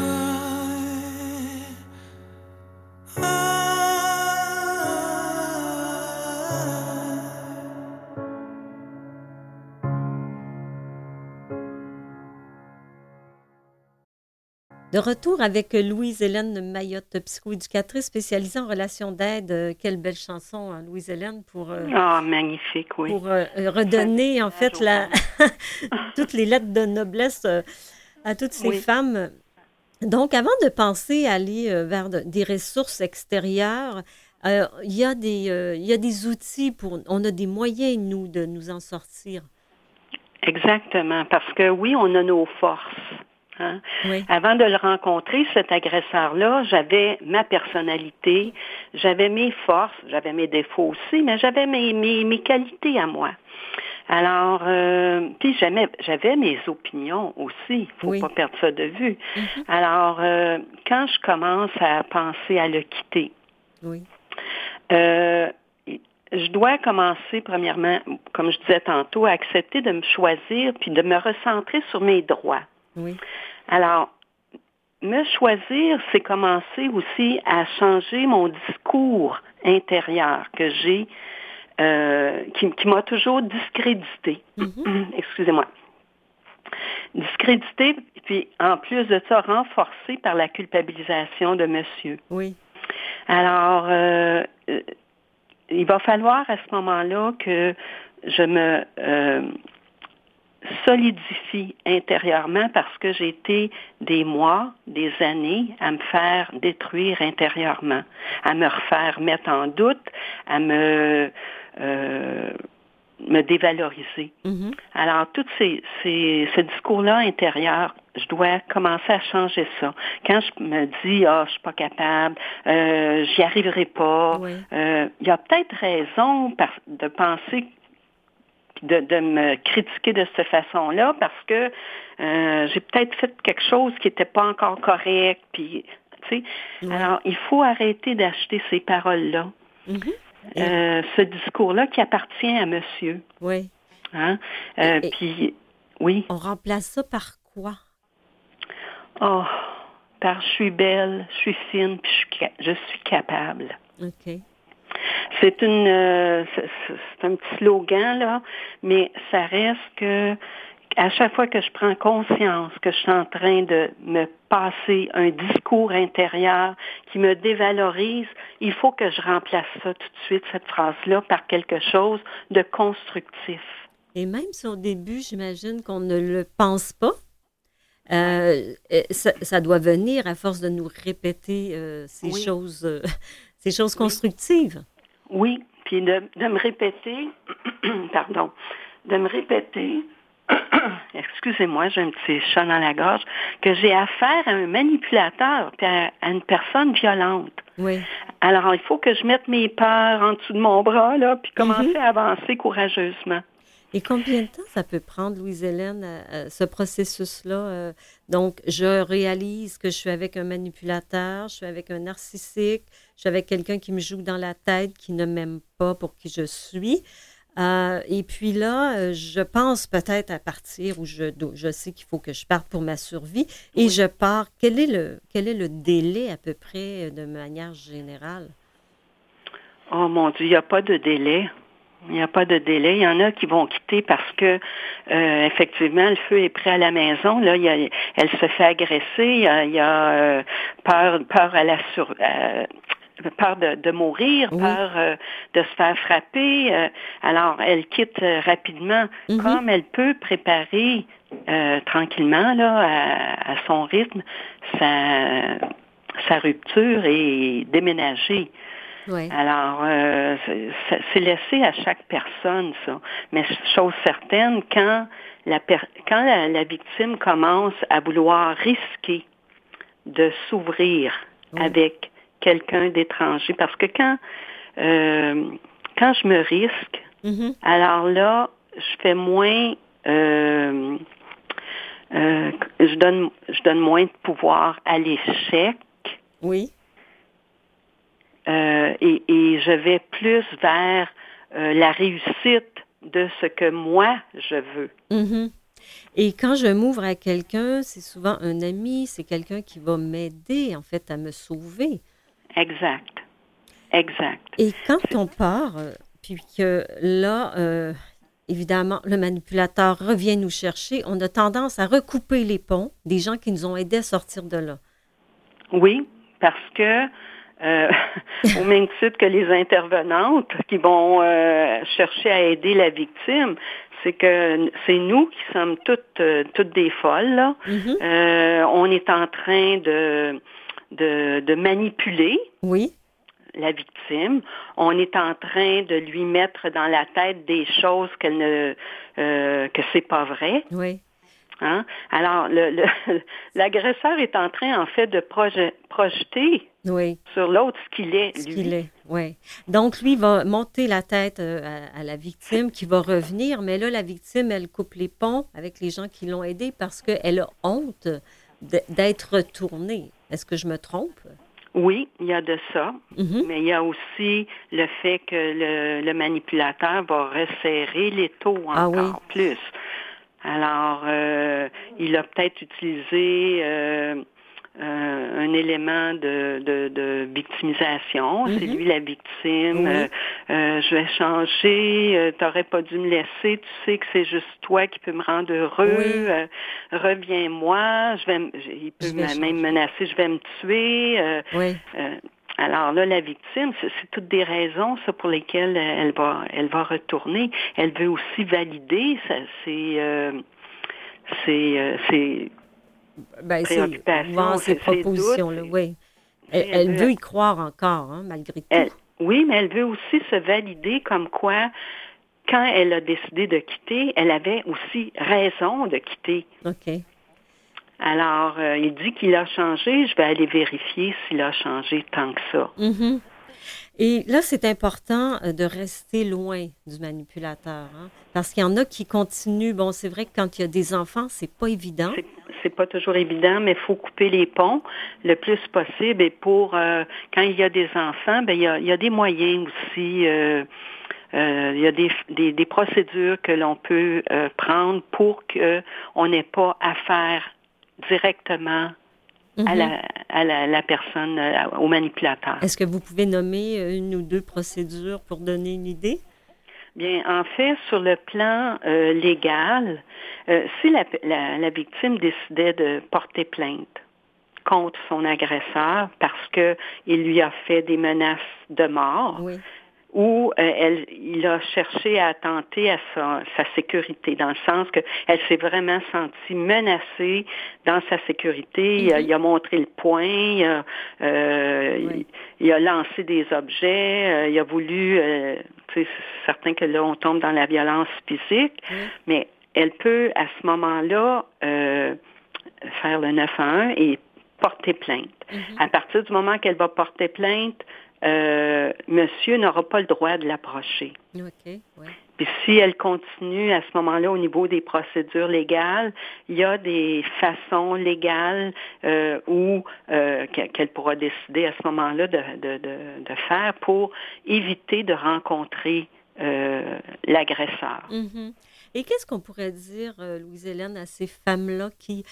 De retour avec Louise-Hélène Mayotte, psychoéducatrice spécialisée en relations d'aide. Euh, quelle belle chanson, hein, Louise-Hélène, pour, euh, ah, magnifique, oui. pour euh, redonner en fait la, toutes les lettres de noblesse à toutes ces femmes. Donc, avant de penser à aller vers des ressources extérieures, il y, a des, il y a des outils pour, on a des moyens, nous, de nous en sortir. Exactement, parce que oui, on a nos forces. Hein. Avant de le rencontrer, cet agresseur-là, j'avais ma personnalité, j'avais mes forces, j'avais mes défauts aussi, mais j'avais mes, mes, qualités à moi. Alors, euh, puis j'avais mes opinions aussi, faut pas perdre ça de vue. Mm-hmm. Alors, euh, quand je commence à penser à le quitter, euh, je dois commencer, premièrement, comme je disais tantôt, à accepter de me choisir puis de me recentrer sur mes droits. Oui. Alors, me choisir, c'est commencer aussi à changer mon discours intérieur que j'ai, euh, qui, m'a toujours discrédité. Mm-hmm. Excusez-moi. Discrédité, puis en plus de ça, renforcé par la culpabilisation de monsieur. Oui. Alors, euh, euh, il va falloir à ce moment-là que je me solidifie intérieurement parce que j'ai été des mois, des années à me faire détruire intérieurement, à me refaire mettre en doute, à me euh, me dévaloriser. Mm-hmm. Alors, tout ces, ces, ce discours-là intérieur, je dois commencer à changer ça. Quand je me dis, ah, je suis pas capable, euh, j'y arriverai pas, euh, il y a peut-être raison de penser de, me critiquer de cette façon-là parce que euh, j'ai peut-être fait quelque chose qui n'était pas encore correct. Puis, tu sais, alors il faut arrêter d'acheter ces paroles-là. Mm-hmm. Euh, ce discours-là qui appartient à monsieur. Oui. Hein? Euh, puis, oui. On remplace ça par quoi? Oh, par je suis belle, je suis fine, puis je suis, je suis capable. OK. C'est une, euh, c'est un petit slogan là, mais ça reste que à chaque fois que je prends conscience que je suis en train de me passer un discours intérieur qui me dévalorise, il faut que je remplace ça tout de suite cette phrase-là par quelque chose de constructif. Et même si au début, j'imagine qu'on ne le pense pas, euh, euh, ça, ça doit venir à force de nous répéter euh, ces Oui. choses, euh, ces choses constructives. Oui, puis de, de me répéter, pardon, de me répéter, excusez-moi, j'ai un petit chat dans la gorge, que j'ai affaire à un manipulateur, puis à, à une personne violente. Oui. Alors, il faut que je mette mes peurs en dessous de mon bras, là, puis commencer à avancer courageusement. Et combien de temps ça peut prendre, Louise-Hélène, euh, euh, ce processus-là? euh, donc, je réalise que je suis avec un manipulateur, je suis avec un narcissique, je suis avec quelqu'un qui me joue dans la tête, qui ne m'aime pas pour qui je suis. Euh, et puis là, je pense peut-être à partir où je, je sais qu'il faut que je parte pour ma survie et je pars. Quel est, le, quel est le délai à peu près de manière générale? Oh mon Dieu, il n'y a pas de délai. Il n'y a pas de délai. Il y en a qui vont quitter parce que euh, effectivement le feu est prêt à la maison. Là, il y a, elle se fait agresser. Il y a, il y a, euh, peur, peur à la sur, euh, peur de, de mourir, Oui. peur euh, de se faire frapper. euh, alors, elle quitte rapidement, Mhm. comme elle peut préparer euh, tranquillement là à, à son rythme sa, sa rupture et déménager. Oui. Alors, euh, c'est- laissé à chaque personne, ça. Mais chose certaine, quand la, per- quand la, la victime commence à vouloir risquer de s'ouvrir Oui. avec quelqu'un d'étranger, parce que quand, euh, quand je me risque, Mhm. alors là, je fais moins, euh, euh, je donne, je donne moins de pouvoir à l'échec. Oui. Euh, et, et je vais plus vers euh, la réussite de ce que moi je veux. Mhm. Et quand je m'ouvre à quelqu'un, c'est souvent un ami, c'est quelqu'un qui va m'aider en fait à me sauver. Exact. Exact. Et quand on part, euh, puis que là, euh, évidemment, le manipulateur revient nous chercher, on a tendance à recouper les ponts des gens qui nous ont aidés à sortir de là. Oui, parce que euh, au même titre que les intervenantes qui vont euh, chercher à aider la victime, c'est que c'est nous qui sommes toutes, euh, toutes des folles. Là. Mhm. Euh, on est en train de, de, de manipuler Oui, la victime. On est en train de lui mettre dans la tête des choses qu'elle ne euh, que c'est pas vrai. oui, Hein? Alors, le- le- l'agresseur est en train, en fait, de proje- projeter oui, sur l'autre ce qu'il est, ce lui. qu'il est. Oui. Donc, lui va monter la tête euh, à, à la victime qui va revenir, mais là, la victime, elle coupe les ponts avec les gens qui l'ont aidée parce qu'elle a honte d'être retournée. Est-ce que je me trompe? Oui, il y a de ça, Mhm. mais il y a aussi le fait que le, le manipulateur va resserrer les taux Ah encore plus. Alors, euh, il a peut-être utilisé euh, euh, un élément de, de, de victimisation. C'est Mhm. lui la victime. Oui. Euh, euh, je vais changer. euh, T'aurais pas dû me laisser. Tu sais que c'est juste toi qui peux me rendre heureux. Oui. Euh, Reviens-moi. Je vais. Il peut Je vais m- changer. même menacer. Je vais me tuer. Oui. Alors là, la victime, c'est toutes des raisons, ça, pour lesquelles euh, elle va, elle va retourner. Elle veut aussi valider ça, ses, euh, ses, euh, ses- Ben, c'est préoccupations, propositions-là, doute. oui. Elle, Elle elle veut- veut y croire encore, hein, malgré tout. elle- oui, mais elle veut aussi se valider comme quoi, quand elle a décidé de quitter, elle avait aussi raison de quitter. OK. Alors, euh, il dit qu'il a changé. Je vais aller vérifier s'il a changé tant que ça. Mhm. Et là, c'est important euh, de rester loin du manipulateur, hein, parce qu'il y en a qui continuent. Bon, c'est vrai que quand il y a des enfants, c'est pas évident. C'est- pas toujours évident, mais il faut couper les ponts le plus possible. Et pour euh, quand il y a des enfants, ben il y a, il y a des moyens aussi. euh, euh, il y a des, des, des procédures que l'on peut prendre pour que on n'ait pas directement à, Mhm. la, à la, la personne, euh, au manipulateur. Est-ce que vous pouvez nommer une ou deux procédures pour donner une idée? Bien, en fait, sur le plan euh, légal, euh, si la, la, la victime décidait de porter plainte contre son agresseur parce que il lui a fait des menaces de mort, Oui. Ou euh, elle, il a cherché à attenter à sa, sa sécurité, dans le sens que elle s'est vraiment sentie menacée dans sa sécurité. il, a, Mhm. il a montré le poing, il a, euh, Oui. il, il a lancé des objets, euh, il a voulu, euh, c'est certain que là on tombe dans la violence physique, Oui. mais elle peut à ce moment-là euh, faire le 911 et porter plainte. Mhm. À partir du moment qu'elle va porter plainte, euh, monsieur n'aura pas le droit de l'approcher. OK. Oui. Puis si elle continue à ce moment-là au niveau des procédures légales, il y a des façons légales euh, où euh, que- qu'elle pourra décider à ce moment-là de, de, de, de faire pour éviter de rencontrer l'agresseur. Mhm. Et qu'est-ce qu'on pourrait dire, Louise-Hélène, à ces femmes-là qui,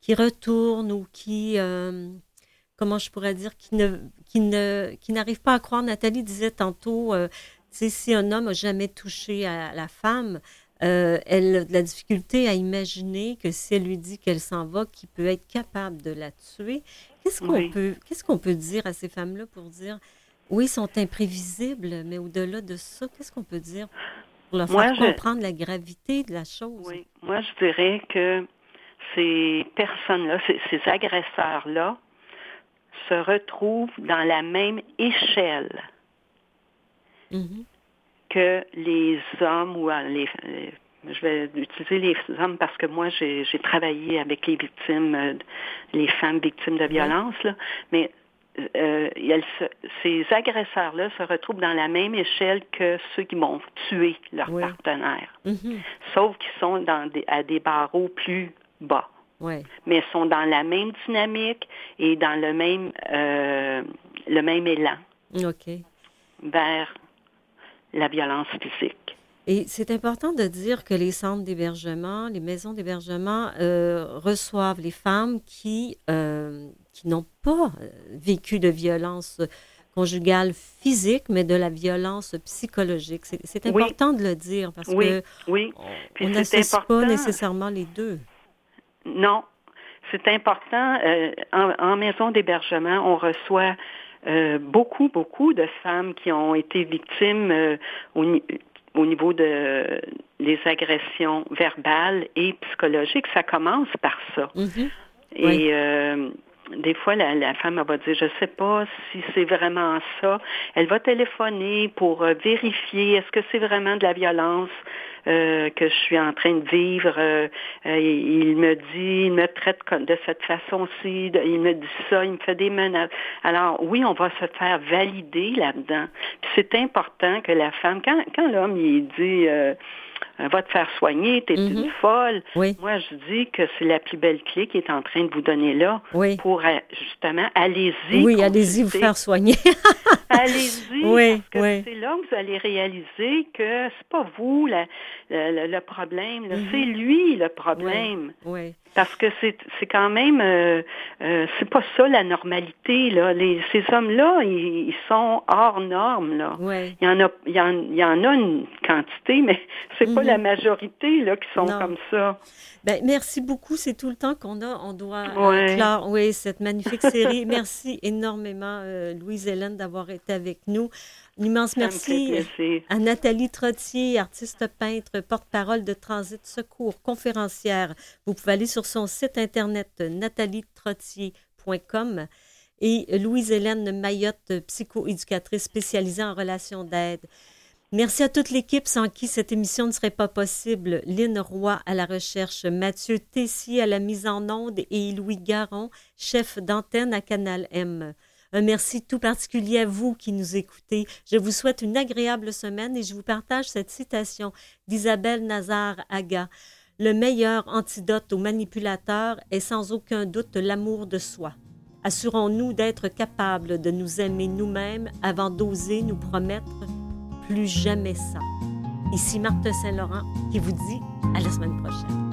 qui retournent ou qui, comment je pourrais dire, qui ne, qui ne, qui n'arrivent pas à croire. Nathalie disait tantôt, euh, si un homme n'a jamais touché à la femme, euh, elle a de la difficulté à imaginer que si elle lui dit qu'elle s'en va, qu'il peut être capable de la tuer. Qu'est-ce qu'on Oui. peut, qu'est-ce qu'on peut dire à ces femmes-là pour dire, oui, ils sont imprévisibles, mais au-delà de ça, qu'est-ce qu'on peut dire pour leur Moi, faire je- comprendre la gravité de la chose? Oui, moi je dirais que ces personnes-là, ces, ces agresseurs-là, se retrouvent dans la même échelle Mhm. que les hommes ou euh, les, les- je vais utiliser les hommes parce que moi j'ai j'ai travaillé avec les victimes, euh, les femmes victimes de violence, là, mais euh, elles se- ces agresseurs-là se retrouvent dans la même échelle que ceux qui vont tuer leur Oui. partenaire, Mhm. sauf qu'ils sont dans des, à des barreaux plus bas Ouais. mais sont dans la même dynamique et dans le même euh, le même élan OK. vers la violence physique. Et c'est important de dire que les centres d'hébergement, les maisons d'hébergement euh, reçoivent les femmes qui, euh, qui n'ont pas vécu de violence conjugale physique, mais de la violence psychologique. C'est Oui. important de le dire parce Oui, que oui. on- Puis on n'associe pas nécessairement les deux. Non, c'est important. euh, en, en maison d'hébergement, on reçoit euh, beaucoup, beaucoup de femmes qui ont été victimes euh, au, ni- au niveau de des agressions verbales et psychologiques. Ça commence par ça. Mhm. Et Oui. Des fois, la, la femme elle va dire, je sais pas si c'est vraiment ça. Elle va téléphoner pour euh, vérifier est-ce que c'est vraiment de la violence euh, que je suis en train de vivre. Euh, euh, il me dit, il me traite de cette façon-ci, il me dit ça, il me fait des menaces. Alors oui, on va se faire valider là-dedans. C'est important que la femme, quand, quand l'homme il dit euh, va te faire soigner, t'es Mhm. une folle. Oui, Moi, je dis que c'est la plus belle clé qui est en train de vous donner là oui. pour euh, justement, allez-y. Oui, allez-y vous faire soigner. Allez-y, Oui, parce que oui. c'est là que vous allez réaliser que c'est pas vous la- le, le problème, Mhm. c'est lui le problème. oui. Parce que c'est c'est quand même euh, euh, c'est pas ça la normalité là. Les, ces hommes-là, ils, ils sont hors normes là. Il y en a il y en, il y en a une quantité, mais c'est pas Mhm. la majorité là qui sont Non. comme ça. Ben, merci beaucoup. C'est tout le temps qu'on a. On doit Ouais. euh, clore oui, cette magnifique série. merci énormément, euh, Louise-Hélène, d'avoir été avec nous. Un immense merci plaisir. à Nathalie Trottier, artiste peintre, porte-parole de Transit Secours, conférencière. Vous pouvez aller sur son site internet natalietrottier.com et Louise-Hélène Mayotte, psychoéducatrice spécialisée en relations d'aide. Merci à toute l'équipe sans qui cette émission ne serait pas possible. Lynn Roy à la recherche, Mathieu Tessier à la mise en onde et Louis Garon, chef d'antenne à Canal M. Un merci tout particulier à vous qui nous écoutez. Je vous souhaite une agréable semaine et je vous partage cette citation d'Isabelle Nazar-Aga. Le meilleur antidote aux manipulateurs est sans aucun doute l'amour de soi. Assurons-nous d'être capables de nous aimer nous-mêmes avant d'oser nous promettre plus jamais ça. Ici Marthe Saint-Laurent qui vous dit à la semaine prochaine.